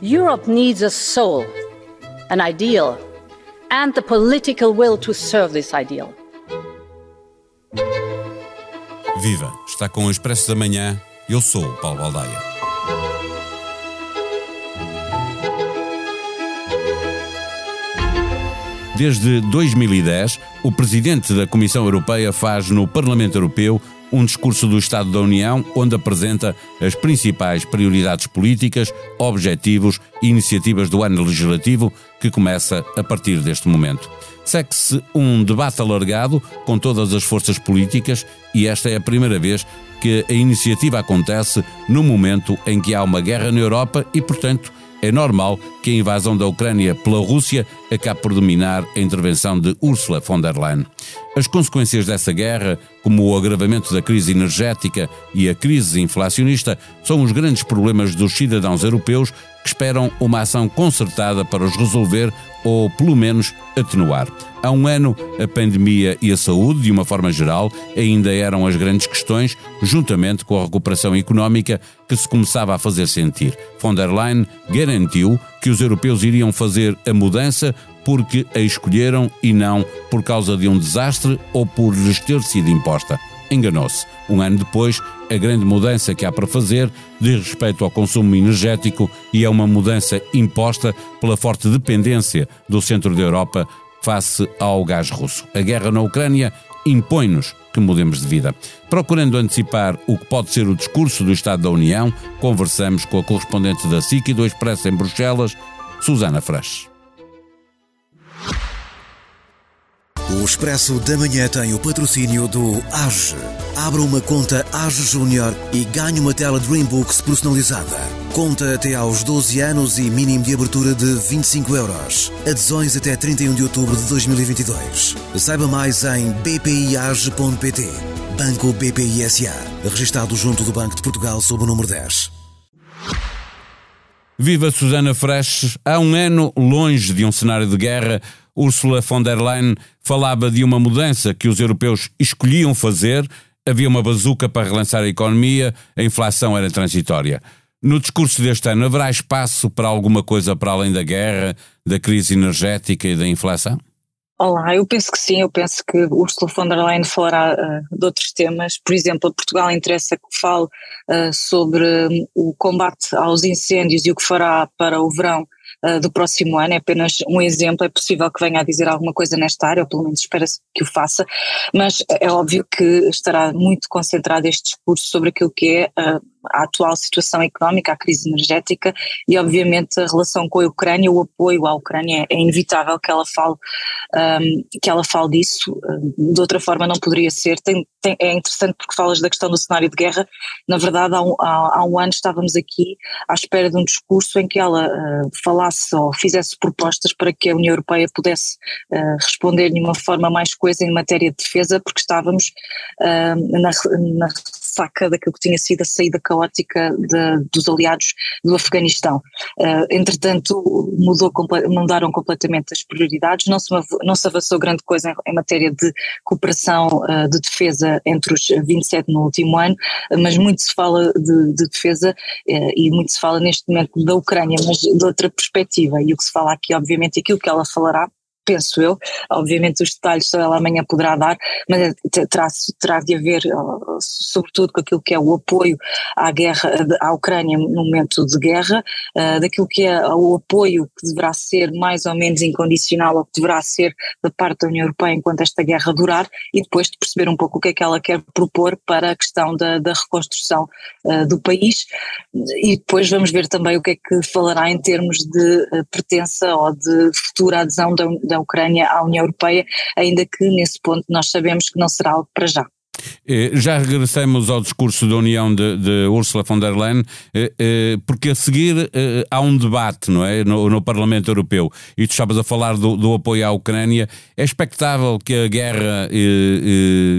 Europe needs a soul, an ideal, and the political will to serve this ideal. Viva! Está com o Expresso da Manhã. Eu sou o Paulo Baldaia. Desde 2010, o presidente da Comissão Europeia faz no Parlamento Europeu um discurso do Estado da União onde apresenta as principais prioridades políticas, objetivos e iniciativas do ano legislativo que começa a partir deste momento. Segue-se um debate alargado com todas as forças políticas e esta é a primeira vez que a iniciativa acontece no momento em que há uma guerra na Europa e, portanto, é normal que a invasão da Ucrânia pela Rússia acabe por dominar a intervenção de Ursula von der Leyen. As consequências dessa guerra, como o agravamento da crise energética e a crise inflacionista, são os grandes problemas dos cidadãos europeus que esperam uma ação concertada para os resolver ou, pelo menos, atenuar. Há um ano, a pandemia e a saúde, de uma forma geral, ainda eram as grandes questões, juntamente com a recuperação económica que se começava a fazer sentir. Von der Leyen garantiu que os europeus iriam fazer a mudança porque a escolheram e não por causa de um desastre ou por lhes ter sido imposta. Enganou-se. Um ano depois, a grande mudança que há para fazer diz respeito ao consumo energético e é uma mudança imposta pela forte dependência do centro da Europa face ao gás russo. A guerra na Ucrânia impõe-nos que mudemos de vida. Procurando antecipar o que pode ser o discurso do Estado da União, conversamos com a correspondente da SIC e do Expresso em Bruxelas, Susana Fresh. O Expresso da Manhã tem o patrocínio do AGE. Abra uma conta AGE Júnior e ganhe uma tela Dreambooks personalizada. Conta até aos 12 anos e mínimo de abertura de 25 euros. Adesões até 31 de outubro de 2022. Saiba mais em bpiage.pt. Banco BPI SA. Registado junto do Banco de Portugal sob o número 10. Viva Susana Fresh! Há um ano, longe de um cenário de guerra, Ursula von der Leyen falava de uma mudança que os europeus escolhiam fazer, havia uma bazuca para relançar a economia, a inflação era transitória. No discurso deste ano, haverá espaço para alguma coisa para além da guerra, da crise energética e da inflação? Olá, eu penso que sim, eu penso que Ursula von der Leyen falará uh, de outros temas, por exemplo, a Portugal interessa que fale uh, sobre um, o combate aos incêndios e o que fará para o verão uh, do próximo ano, é apenas um exemplo, é possível que venha a dizer alguma coisa nesta área, ou pelo menos espera-se que o faça, mas é óbvio que estará muito concentrado este discurso sobre aquilo que é uh, a atual situação económica, a crise energética e obviamente a relação com a Ucrânia, o apoio à Ucrânia, é inevitável que ela fale, um, que ela fale disso, de outra forma não poderia ser, tem, tem, é interessante porque falas da questão do cenário de guerra, na verdade há um, há, há um ano estávamos aqui à espera de um discurso em que ela uh, falasse ou fizesse propostas para que a União Europeia pudesse uh, responder de uma forma mais coesa em matéria de defesa, porque estávamos uh, na, na saca daquilo que tinha sido a saída caótica de, dos aliados do Afeganistão. Uh, entretanto, mudou, mudaram completamente as prioridades, não se, não se avançou grande coisa em, em matéria de cooperação uh, de defesa entre os 27 no último ano, mas muito se fala de, de defesa uh, e muito se fala neste momento da Ucrânia, mas de outra perspectiva. E o que se fala aqui, obviamente, aquilo que ela falará penso eu, obviamente os detalhes só ela amanhã poderá dar, mas terá, terá de haver, sobretudo com aquilo que é o apoio à guerra, à Ucrânia no momento de guerra, uh, daquilo que é o apoio que deverá ser mais ou menos incondicional ou que deverá ser da parte da União Europeia enquanto esta guerra durar e depois de perceber um pouco o que é que ela quer propor para a questão da, da reconstrução do país. E depois vamos ver também o que é que falará em termos de pertença ou de futura adesão da, da Ucrânia à União Europeia, ainda que nesse ponto nós sabemos que não será algo para já. Eh, já regressamos ao discurso da União de, de Ursula von der Leyen, eh, eh, porque a seguir há um debate não é, no, no Parlamento Europeu e tu estavas a falar do, do, apoio à Ucrânia. É expectável que a guerra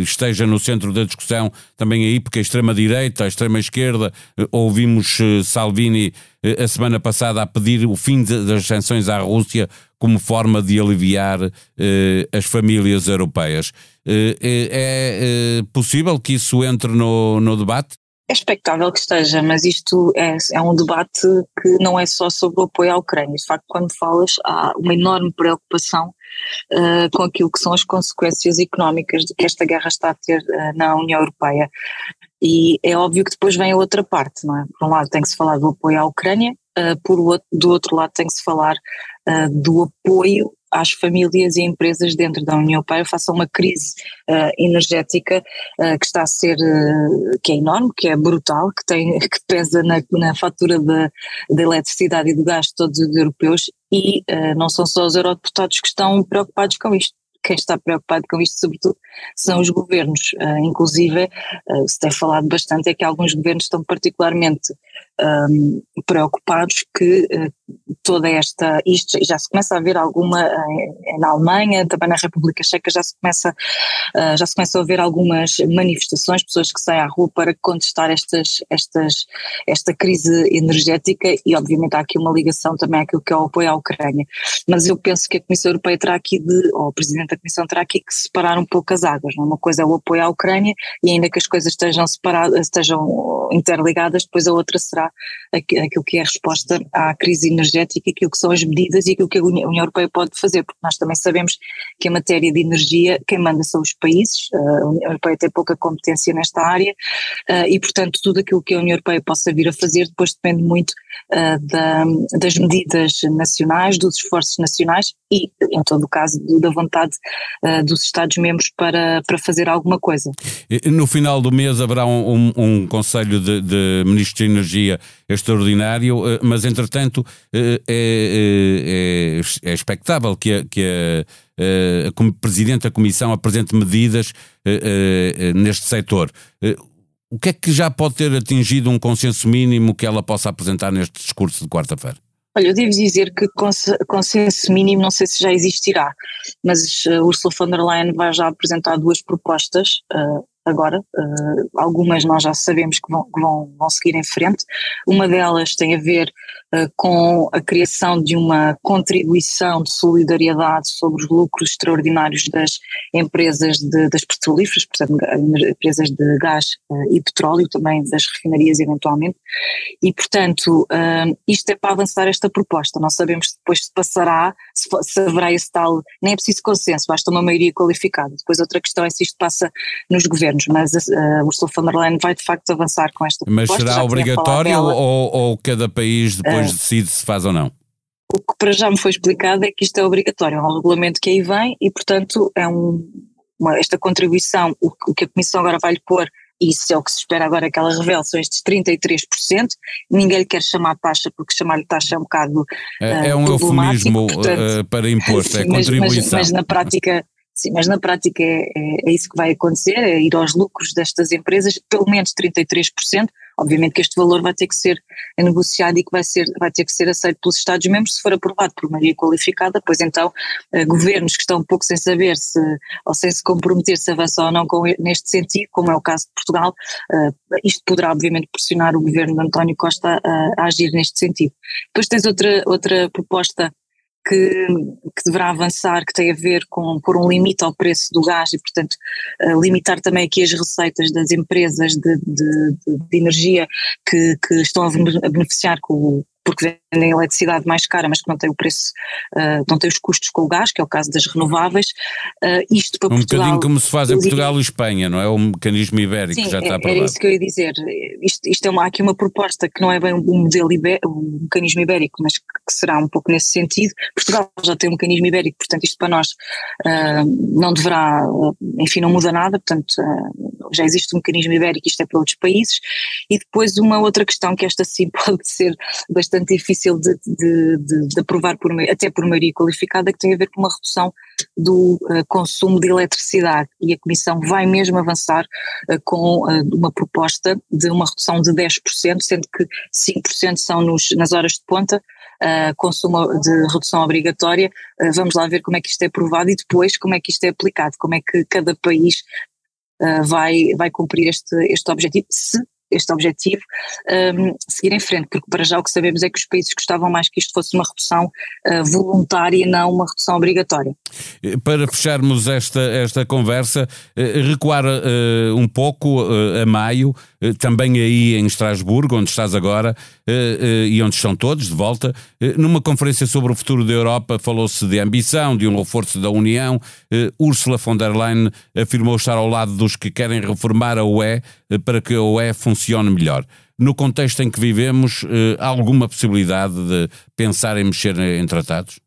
esteja no centro da discussão também aí, porque a extrema-direita, a extrema-esquerda, ouvimos Salvini a semana passada a pedir o fim das sanções à Rússia como forma de aliviar eh, as famílias europeias. Eh, eh é, é possível que isso entre no, no debate? É expectável que esteja, mas isto é, é, um debate que não é só sobre o apoio à Ucrânia. De facto, quando falas, há uma enorme preocupação uh, com aquilo que são as consequências económicas de que esta guerra está a ter uh, na União Europeia. E é óbvio que depois vem a outra parte, não é? Por um lado tem que se falar do apoio à Ucrânia, uh, por outro, do outro lado tem que se falar do apoio às famílias e empresas dentro da União Europeia face a uma crise uh, energética uh, que está a ser, uh, que é enorme, que é brutal, que, tem, que pesa na, na fatura da, da eletricidade e do gás de todos os europeus e não são só os eurodeputados que estão preocupados com isto quem está preocupado com isto, sobretudo, são os governos. Uh, inclusive, uh, se tem falado bastante, é que alguns governos estão particularmente um, preocupados que uh, toda esta, isto já se começa a ver alguma uh, na Alemanha, também na República Checa já se começa, uh, já se começa a ver algumas manifestações, pessoas que saem à rua para contestar estas, estas, esta crise energética e obviamente há aqui uma ligação também àquilo que é o apoio à Ucrânia, mas eu penso que a Comissão Europeia terá aqui de, ou o Presidente da Comissão terá aqui que separar um pouco as águas, não? É? uma coisa é o apoio à Ucrânia e ainda que as coisas estejam separadas, estejam interligadas, depois a outra será aquilo que é a resposta à crise energética, aquilo que são as medidas e aquilo que a União Europeia pode fazer, porque nós também sabemos que a matéria de energia, quem manda são os países, a União Europeia tem pouca competência nesta área e, portanto, tudo aquilo que a União Europeia possa vir a fazer depois depende muito da, das medidas nacionais, dos esforços nacionais e, em todo o caso, da vontade dos Estados-membros para, para fazer alguma coisa. No final do mês haverá um, um, um Conselho de, de Ministros de Energia extraordinário, eh, mas entretanto é, é, é expectável que a, que a, a Presidente da Comissão apresente medidas neste setor. O que é que já pode ter atingido um consenso mínimo que ela possa apresentar neste discurso de quarta-feira? Olha, eu devo dizer que consenso mínimo não sei se já existirá, mas Ursula von der Leyen vai já apresentar duas propostas, agora, uh, algumas nós já sabemos que vão, que vão, vão seguir em frente. Uma delas tem a ver uh, com a criação de uma contribuição de solidariedade sobre os lucros extraordinários das empresas de, das petrolíferas, portanto, empresas de gás uh, e petróleo, também das refinarias eventualmente, e portanto, isto é para avançar esta proposta. Não sabemos se depois se passará, se, se haverá esse tal, nem é preciso consenso, basta uma maioria qualificada. Depois outra questão é se isto passa nos governos governos, mas a Ursula von der Leyen vai de facto avançar com esta mas proposta. Mas será obrigatório ou, ou, cada país depois uh, decide se faz ou não? O que para já me foi explicado é que isto é obrigatório, é um regulamento que aí vem e portanto é um, uma, esta contribuição, o, o que a Comissão agora vai lhe pôr e isso é o que se espera agora que ela revele, são estes 33%, ninguém lhe quer chamar taxa porque chamar-lhe taxa é um bocado É, é um eufemismo portanto, uh, para imposto, é contribuição. Mas, mas, mas na prática Sim, mas na prática é, é, é, isso que vai acontecer, é ir aos lucros destas empresas, pelo menos 33%. Obviamente que este valor vai ter que ser negociado e que vai, ser, vai ter que ser aceito pelos Estados-membros se for aprovado por maioria qualificada, pois então eh, governos que estão um pouco sem saber se, ou sem se comprometer se avançam ou não com, neste sentido, como é o caso de Portugal, eh, isto poderá obviamente pressionar o governo de António Costa a, a agir neste sentido. Depois tens outra, outra proposta que, que, deverá avançar, que tem a ver com pôr um limite ao preço do gás e, portanto, uh, limitar também aqui as receitas das empresas de, de, de, energia que, que, estão a beneficiar com, porque vendem eletricidade mais cara, mas que não tem o preço, uh, não tem os custos com o gás, que é o caso das renováveis. Uh, isto para um Portugal. Um bocadinho como se faz em Portugal e Espanha, não é? O mecanismo ibérico sim, já está aprovado. Era isso que eu ia dizer. Isto, isto é uma, há aqui uma proposta que não é bem um modelo ibérico, um mecanismo ibérico, mas que, que, será um pouco nesse sentido. Portugal já tem um mecanismo ibérico, portanto, isto para nós uh, não deverá, enfim, não muda nada, portanto, já existe um mecanismo ibérico, isto é para outros países. E depois uma outra questão que esta sim pode ser bastante difícil de, de, de, de aprovar por, até por maioria qualificada, que tem a ver com uma redução do uh, consumo de eletricidade e a Comissão vai mesmo avançar uh, com uh, uma proposta de uma redução de 10%, sendo que 5% são nos, nas horas de ponta, consumo de redução obrigatória, vamos lá ver como é que isto é aprovado e depois como é que isto é aplicado, como é que cada país vai, vai cumprir este, este objetivo, se este objetivo, um, seguir em frente, porque para já o que sabemos é que os países gostavam mais que isto fosse uma redução uh, voluntária e não uma redução obrigatória. Para fecharmos esta, esta conversa, recuar uh, um pouco a maio, também aí em Estrasburgo, onde estás agora, e onde estão todos de volta. Numa conferência sobre o futuro da Europa, falou-se de ambição, de um reforço da União. Ursula von der Leyen afirmou estar ao lado dos que querem reformar a UE para que a UE funcione melhor. No contexto em que vivemos, há alguma possibilidade de pensar em mexer em tratados?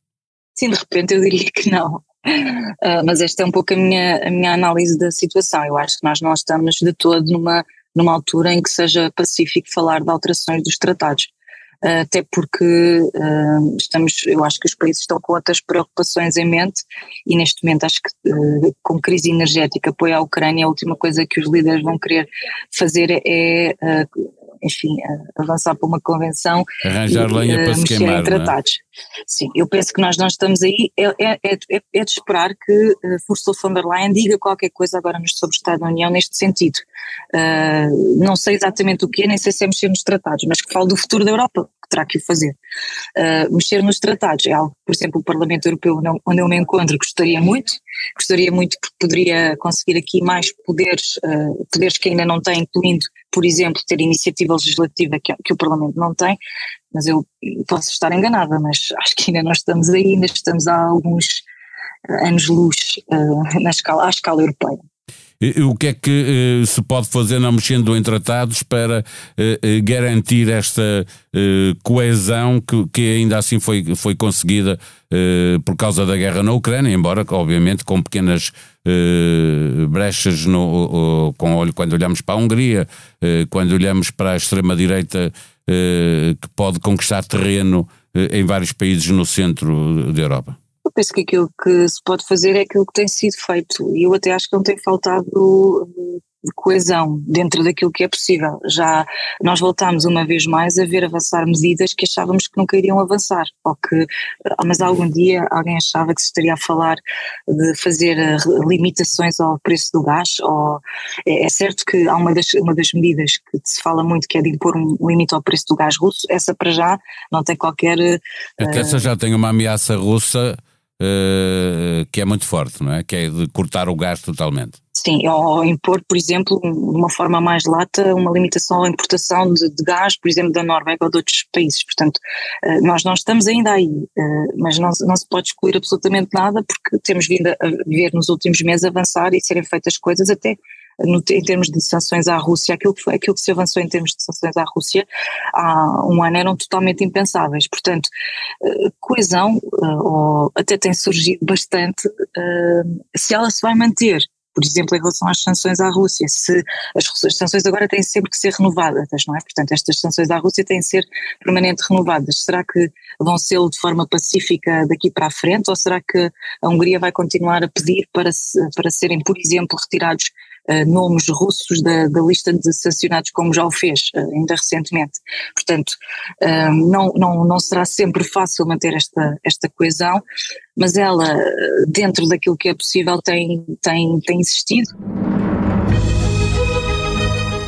Sim, de repente eu diria que não. Uh, mas esta é um pouco a minha, a minha análise da situação. Eu acho que nós não estamos de todo numa, numa altura em que seja pacífico falar de alterações dos tratados. Uh, até porque uh, estamos, eu acho que os países estão com outras preocupações em mente e neste momento acho que com crise energética, apoio à Ucrânia, a última coisa que os líderes vão querer fazer é enfim, avançar para uma convenção Arranjar e lenha para se queimar, em é? tratados. É? Sim, eu penso que nós não estamos aí, é, é, é, é de esperar que uh, Ursula von der Leyen diga qualquer coisa agora sobre o Estado da União neste sentido. Uh, não sei exatamente o que é, nem sei se é mexer nos tratados, mas que fale do futuro da Europa, que terá que o fazer. Uh, mexer nos tratados é algo, por exemplo, o Parlamento Europeu, onde eu me encontro, gostaria muito, gostaria muito que poderia conseguir aqui mais poderes, uh, poderes que ainda não tem, incluindo, por exemplo, ter iniciativa legislativa que, que o Parlamento não tem, mas eu posso estar enganada, mas acho que ainda não estamos aí, ainda estamos há alguns anos-luz uh, na escala, à escala europeia. O que é que uh, se pode fazer não mexendo em tratados para uh, garantir esta coesão que, que, ainda assim foi, foi conseguida por causa da guerra na Ucrânia, embora obviamente com pequenas brechas no, com olho quando olhamos para a Hungria, quando olhamos para a extrema-direita que pode conquistar terreno em vários países no centro da Europa. Penso que aquilo que se pode fazer é aquilo que tem sido feito e eu até acho que não tem faltado eh, coesão dentro daquilo que é possível. Já nós voltámos uma vez mais a ver avançar medidas que achávamos que nunca iriam avançar, ou que, ah, mas algum dia alguém achava que se estaria a falar de fazer eh, limitações ao preço do gás, ou é, é certo que há uma das, uma das medidas que se fala muito que é de impor um limite ao preço do gás russo, essa para já não tem qualquer... É que essa já tem uma ameaça russa uh, que é muito forte, não é? Que é de cortar o gás totalmente. Sim, ou impor, por exemplo, de uma forma mais lata, uma limitação à importação de, de, gás, por exemplo, da Noruega ou de outros países. Portanto, uh, nós não estamos ainda aí, uh, mas não, não se pode excluir absolutamente nada, porque temos vindo a ver nos últimos meses avançar e serem feitas coisas até no, em termos de sanções à Rússia, aquilo que, aquilo que se avançou em termos de sanções à Rússia há um ano eram totalmente impensáveis. Portanto, eh, coesão, eh, ou até tem surgido bastante, eh, se ela se vai manter por exemplo, em relação às sanções à Rússia, se as, as, sanções agora têm sempre que ser renovadas, não é? Portanto, estas sanções à Rússia têm que ser permanente renovadas. Será que vão ser de forma pacífica daqui para a frente ou será que a Hungria vai continuar a pedir para, para serem, por exemplo, retirados nomes russos da, da, lista de sancionados, como já o fez uh, ainda recentemente. Portanto, uh, não, não, não será sempre fácil manter esta, esta coesão, mas ela, dentro daquilo que é possível, tem, tem, tem existido.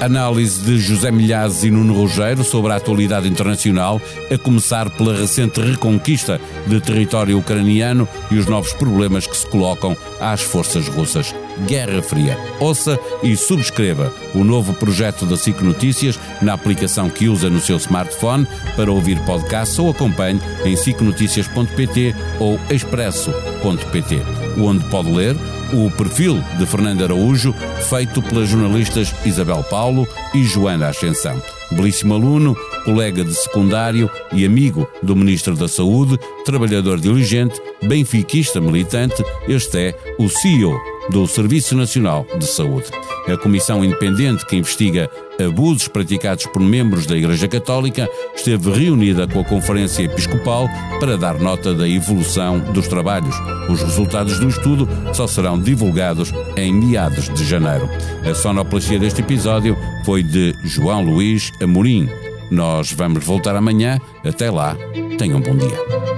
Análise de José Milhazes e Nuno Rogério sobre a atualidade internacional, a começar pela recente reconquista de território ucraniano e os novos problemas que se colocam às forças russas. Guerra Fria. Ouça e subscreva o novo projeto da SIC Notícias na aplicação que usa no seu smartphone para ouvir podcasts ou acompanhe em sicnoticias.pt ou expresso.pt, onde pode ler o perfil de Fernando Araújo, feito pelas jornalistas Isabel Paulo e Joana Ascensão. Belíssimo aluno, colega de secundário e amigo do Ministro da Saúde, trabalhador diligente, benfiquista militante, este é o CEO do Serviço Nacional de Saúde. A comissão independente que investiga abusos praticados por membros da Igreja Católica esteve reunida com a Conferência Episcopal para dar nota da evolução dos trabalhos. Os resultados do estudo só serão divulgados em meados de janeiro. A sonoplastia deste episódio foi de João Luís Amorim. Nós vamos voltar amanhã. Até lá, tenham um bom dia.